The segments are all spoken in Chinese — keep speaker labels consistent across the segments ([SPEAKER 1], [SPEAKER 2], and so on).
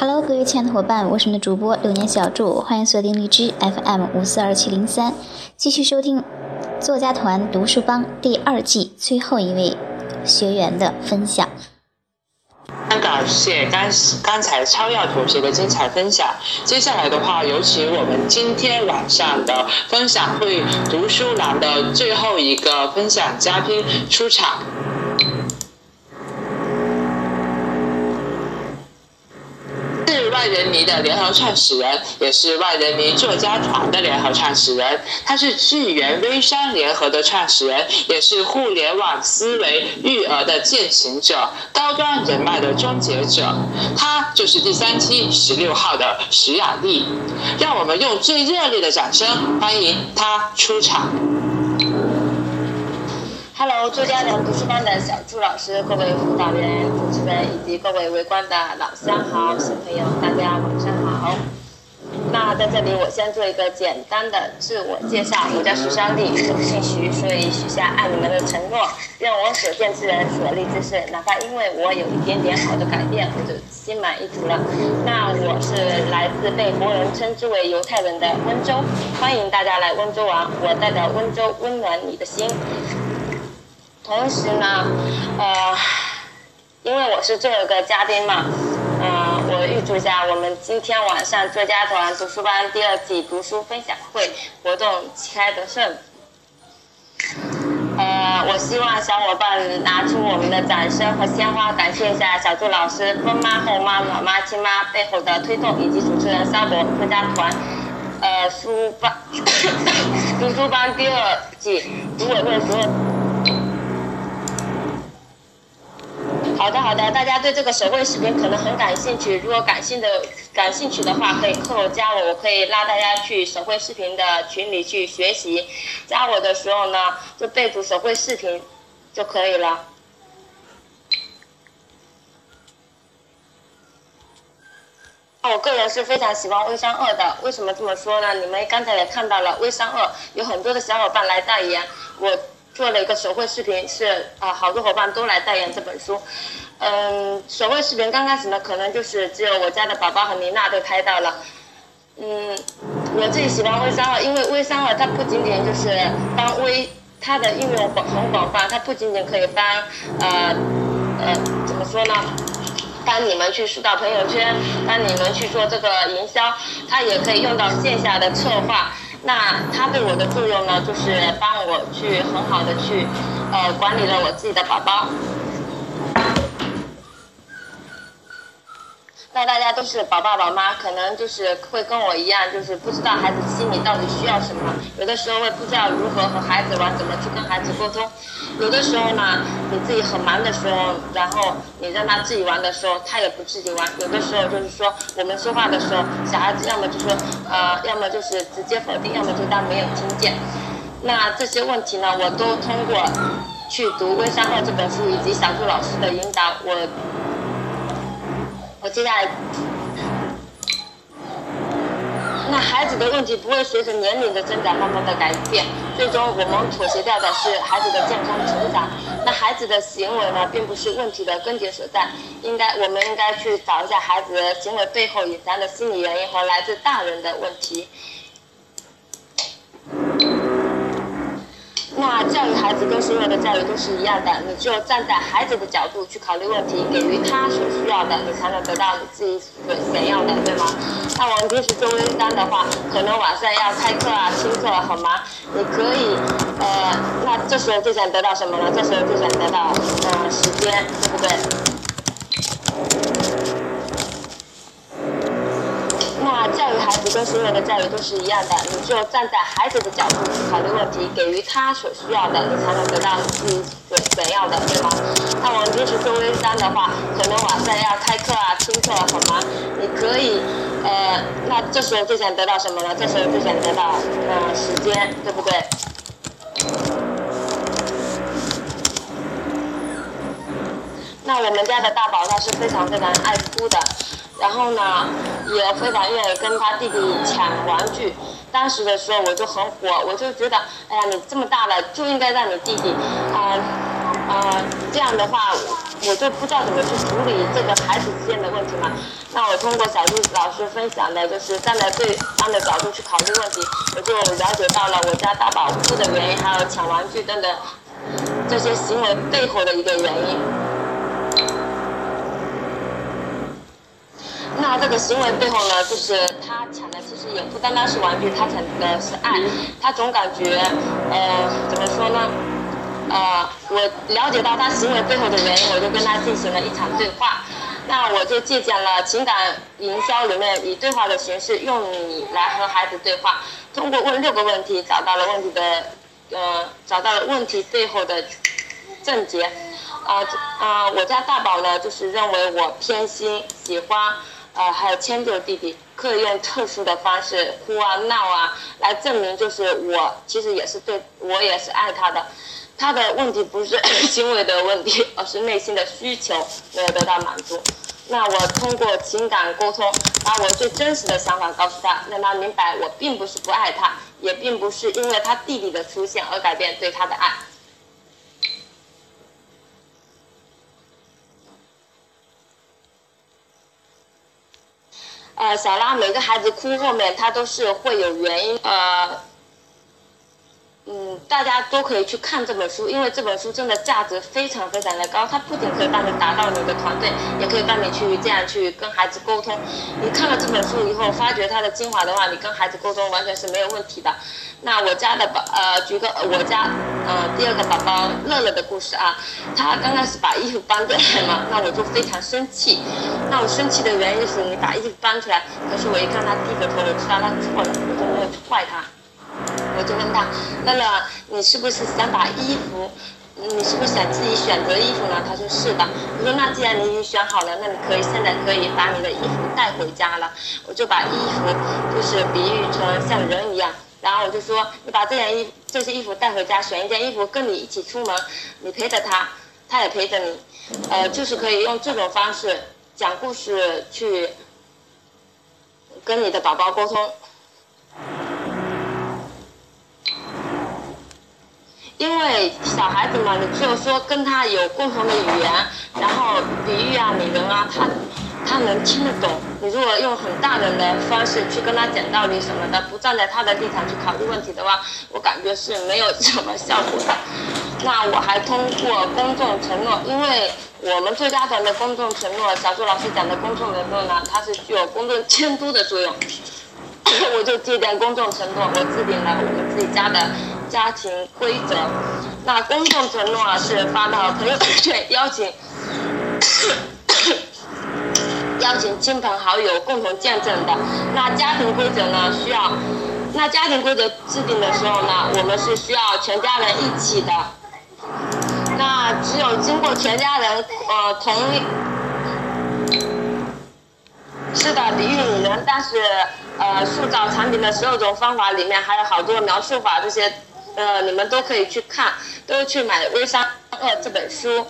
[SPEAKER 1] Hello，各位亲爱的伙伴，我是你们的主播流年小祝，欢迎锁定荔枝 FM 五四二七零三，继续收听作家团读书帮第二季最后一位学员的分享。
[SPEAKER 2] 非常感谢刚刚才超耀同学的精彩分享。接下来的话，有请我们今天晚上的分享会读书栏的最后一个分享嘉宾出场。万人迷的联合创始人，也是万人迷作家团的联合创始人。他是智源微商联合的创始人，也是互联网思维育儿的践行者，高端人脉的终结者。他就是第三期十六号的徐雅丽。让我们用最热烈的掌声欢迎他出场。
[SPEAKER 3] Hello，作家团读书班的小朱老师，各位辅导员、主持人以及各位围观的老乡好、小朋友，大家晚上好。那在这里，我先做一个简单的自我介绍。我叫徐香丽，姓徐，所以许下爱你们的承诺，愿我所见之人、所立之事，哪怕因为我有一点点好的改变，我就心满意足了。那我是来自被国人称之为犹太人的温州，欢迎大家来温州玩，我代表温州温暖你的心。同时呢，呃，因为我是最后一个嘉宾嘛，嗯，我预祝一下我们今天晚上作家团读书班第二季读书分享会活动旗开得胜。呃，我希望小伙伴拿出我们的掌声和鲜花，感谢一下小祝老师、分妈、后妈、老妈、亲妈背后的推动，以及主持人沙博作家团，呃，书班 读书班第二季读我论书。好的好的，大家对这个手绘视频可能很感兴趣。如果感兴的感兴趣的话，可以扣加我，我可以拉大家去手绘视频的群里去学习。加我的时候呢，就备注手绘视频就可以了。我个人是非常喜欢微商二的，为什么这么说呢？你们刚才也看到了，微商二有很多的小伙伴来代言我。做了一个手绘视频，是啊，好多伙伴都来代言这本书。嗯，手绘视频刚开始呢，可能就是只有我家的宝宝和妮娜都拍到了。嗯，我自己喜欢微商二，因为微商二它不仅仅就是帮微，它的应用广很广泛，它不仅仅可以帮呃呃怎么说呢，帮你们去疏导朋友圈，帮你们去做这个营销，它也可以用到线下的策划。那他对我的作用呢，就是帮我去很好的去，呃，管理了我自己的宝宝。那大家都是宝爸宝妈，可能就是会跟我一样，就是不知道孩子心里到底需要什么。有的时候会不知道如何和孩子玩，怎么去跟孩子沟通。有的时候呢，你自己很忙的时候，然后你让他自己玩的时候，他也不自己玩。有的时候就是说，我们说话的时候，小孩子要么就说，呃，要么就是直接否定，要么就当没有听见。那这些问题呢，我都通过去读《微商号》这本书以及小朱老师的引导，我。我接下来，那孩子的问题不会随着年龄的增长慢慢的改变，最终我们妥协掉的是孩子的健康成长。那孩子的行为呢，并不是问题的根结所在，应该我们应该去找一下孩子行为背后隐藏的心理原因和来自大人的问题。那教育孩子跟所有的教育都是一样的，你只有站在孩子的角度去考虑问题，给予他所需要的，你才能得到你自己所想要的，对吗？那我们平时做微商的话，可能晚上要开课啊、听课很忙，你可以，呃，那这时候就想得到什么呢？这时候就想得到，呃，时间，对不对？教育孩子跟所有的教育都是一样的，你就站在孩子的角度去考虑问题，给予他所需要的，你才能得到你自己所想要的，对吗？那我们平时做微商的话，可能晚上要开课啊、听课很忙，你可以，呃，那这时候就想得到什么呢？这时候就想得到，呃，时间，对不对？那我们家的大宝他是非常非常爱哭的。然后呢，也非常愿意跟他弟弟抢玩具。当时的时候我就很火，我就觉得，哎呀，你这么大了就应该让你弟弟，啊，啊，这样的话，我就不知道怎么去处理这个孩子之间的问题嘛。那我通过小朱老师分享的，就是站在对方的角度去考虑问题，我就了解到了我家大宝哭的原因，还有抢玩具等等这些行为背后的一个原因。那这个行为背后呢，就是他抢的其实也不单单是玩具，他抢的是爱。他总感觉，呃，怎么说呢？呃，我了解到他行为背后的原因，我就跟他进行了一场对话。那我就借鉴了情感营销里面以对话的形式，用你来和孩子对话，通过问六个问题，找到了问题的，呃，找到了问题背后的症结。啊啊，我家大宝呢，就是认为我偏心，喜欢。呃，还有迁就弟弟，可以用特殊的方式哭啊闹啊，来证明就是我其实也是对我也是爱他的。他的问题不是 行为的问题，而是内心的需求没有得到满足。那我通过情感沟通，把我最真实的想法告诉他，让他明白我并不是不爱他，也并不是因为他弟弟的出现而改变对他的爱。呃，小拉每个孩子哭后面，他都是会有原因。呃，嗯，大家都可以去看这本书，因为这本书真的价值非常非常的高。它不仅可以帮你达到你的团队，也可以帮你去这样去跟孩子沟通。你看了这本书以后，发觉它的精华的话，你跟孩子沟通完全是没有问题的。那我家的宝，呃，举个我家，呃，第二个宝宝乐乐的故事啊，他刚开始把衣服搬过来嘛，那我就非常生气。那我生气的原因是你把衣服搬出来，可是我一看他低着头，我知道他错了，我就没有去怪他。我就问他，乐乐，你是不是想把衣服，你是不是想自己选择衣服呢？他说是的。我说那既然你已经选好了，那你可以现在可以把你的衣服带回家了。我就把衣服就是比喻成像人一样。然后我就说，你把这件衣这些衣服带回家，选一件衣服跟你一起出门，你陪着他，他也陪着你，呃，就是可以用这种方式讲故事去跟你的宝宝沟通。因为小孩子嘛，你只有说跟他有共同的语言，然后比喻啊、拟人啊，他。他能听得懂。你如果用很大人的方式去跟他讲道理什么的，不站在他的立场去考虑问题的话，我感觉是没有什么效果的。那我还通过公众承诺，因为我们最佳团的公众承诺，小朱老师讲的公众承诺呢，它是具有公众监督的作用。我就借鉴公众承诺，我制定了我们自己家的家庭规则。那公众承诺啊，是发到朋友圈邀请。邀请亲朋好友共同见证的。那家庭规则呢？需要，那家庭规则制定的时候呢，我们是需要全家人一起的。只有经过全家人呃同意，是的，比喻你能，但是呃塑造产品的十二种方法里面还有好多描述法，这些呃你们都可以去看，都去买《微商课》这本书。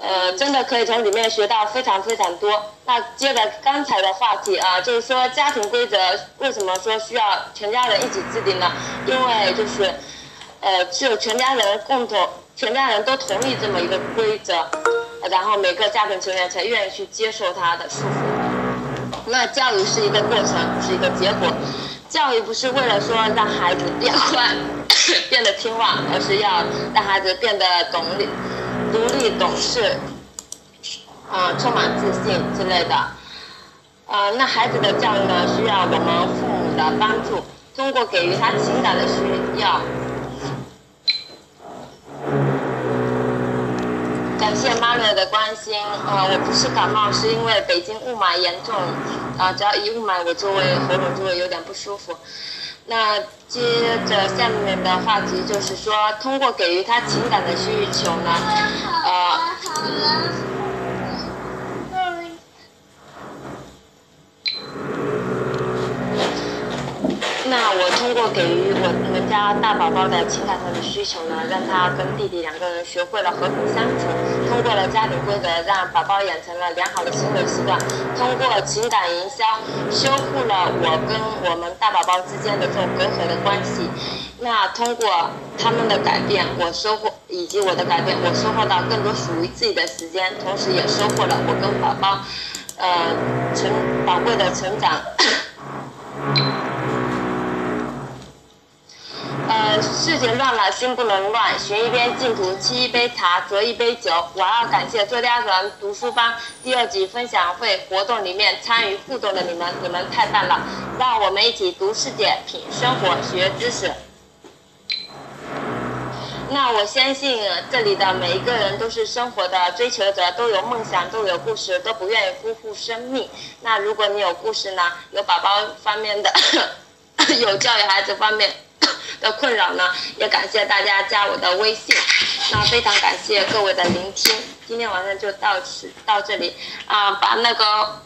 [SPEAKER 3] 呃，真的可以从里面学到非常非常多。那接着刚才的话题啊，就是说家庭规则为什么说需要全家人一起制定呢？因为就是，呃，只有全家人共同，全家人都同意这么一个规则，然后每个家庭成员才愿意去接受他的束缚。那教育是一个过程，是一个结果。教育不是为了说让孩子变乖、变得听话，而是要让孩子变得懂理。独立懂事，啊，充满自信之类的，呃，那孩子的教育呢，需要我们父母的帮助，通过给予他情感的需要。谢妈妈的关心，呃，我不是感冒，是因为北京雾霾严重，啊，只要一雾霾，我就会喉咙就会有点不舒服。那接着下面的话题就是说，通过给予他情感的需求呢，呃，那我通过给予我们家大宝宝的情感上的需求呢，让他跟弟弟两个人学会了和平相处。通过了家庭规则，让宝宝养成了良好的行为习惯；通过情感营销，修复了我跟我们大宝宝之间的这种隔阂的关系。那通过他们的改变，我收获以及我的改变，我收获到更多属于自己的时间，同时也收获了我跟宝宝，呃，成宝贵的成长。呃，事情乱了，心不能乱。寻一边净土，沏一杯茶，酌一杯酒。我要感谢作家团读书帮第二季分享会活动里面参与互动的你们，你们太棒了！让我们一起读世界，品生活，学知识。那我相信这里的每一个人都是生活的追求者，都有梦想，都有故事，都不愿意辜负生命。那如果你有故事呢？有宝宝方面的，有教育孩子方面 的困扰呢？也感谢大家加我的微信。那非常感谢各位的聆听，今天晚上就到此到这里啊，把那个。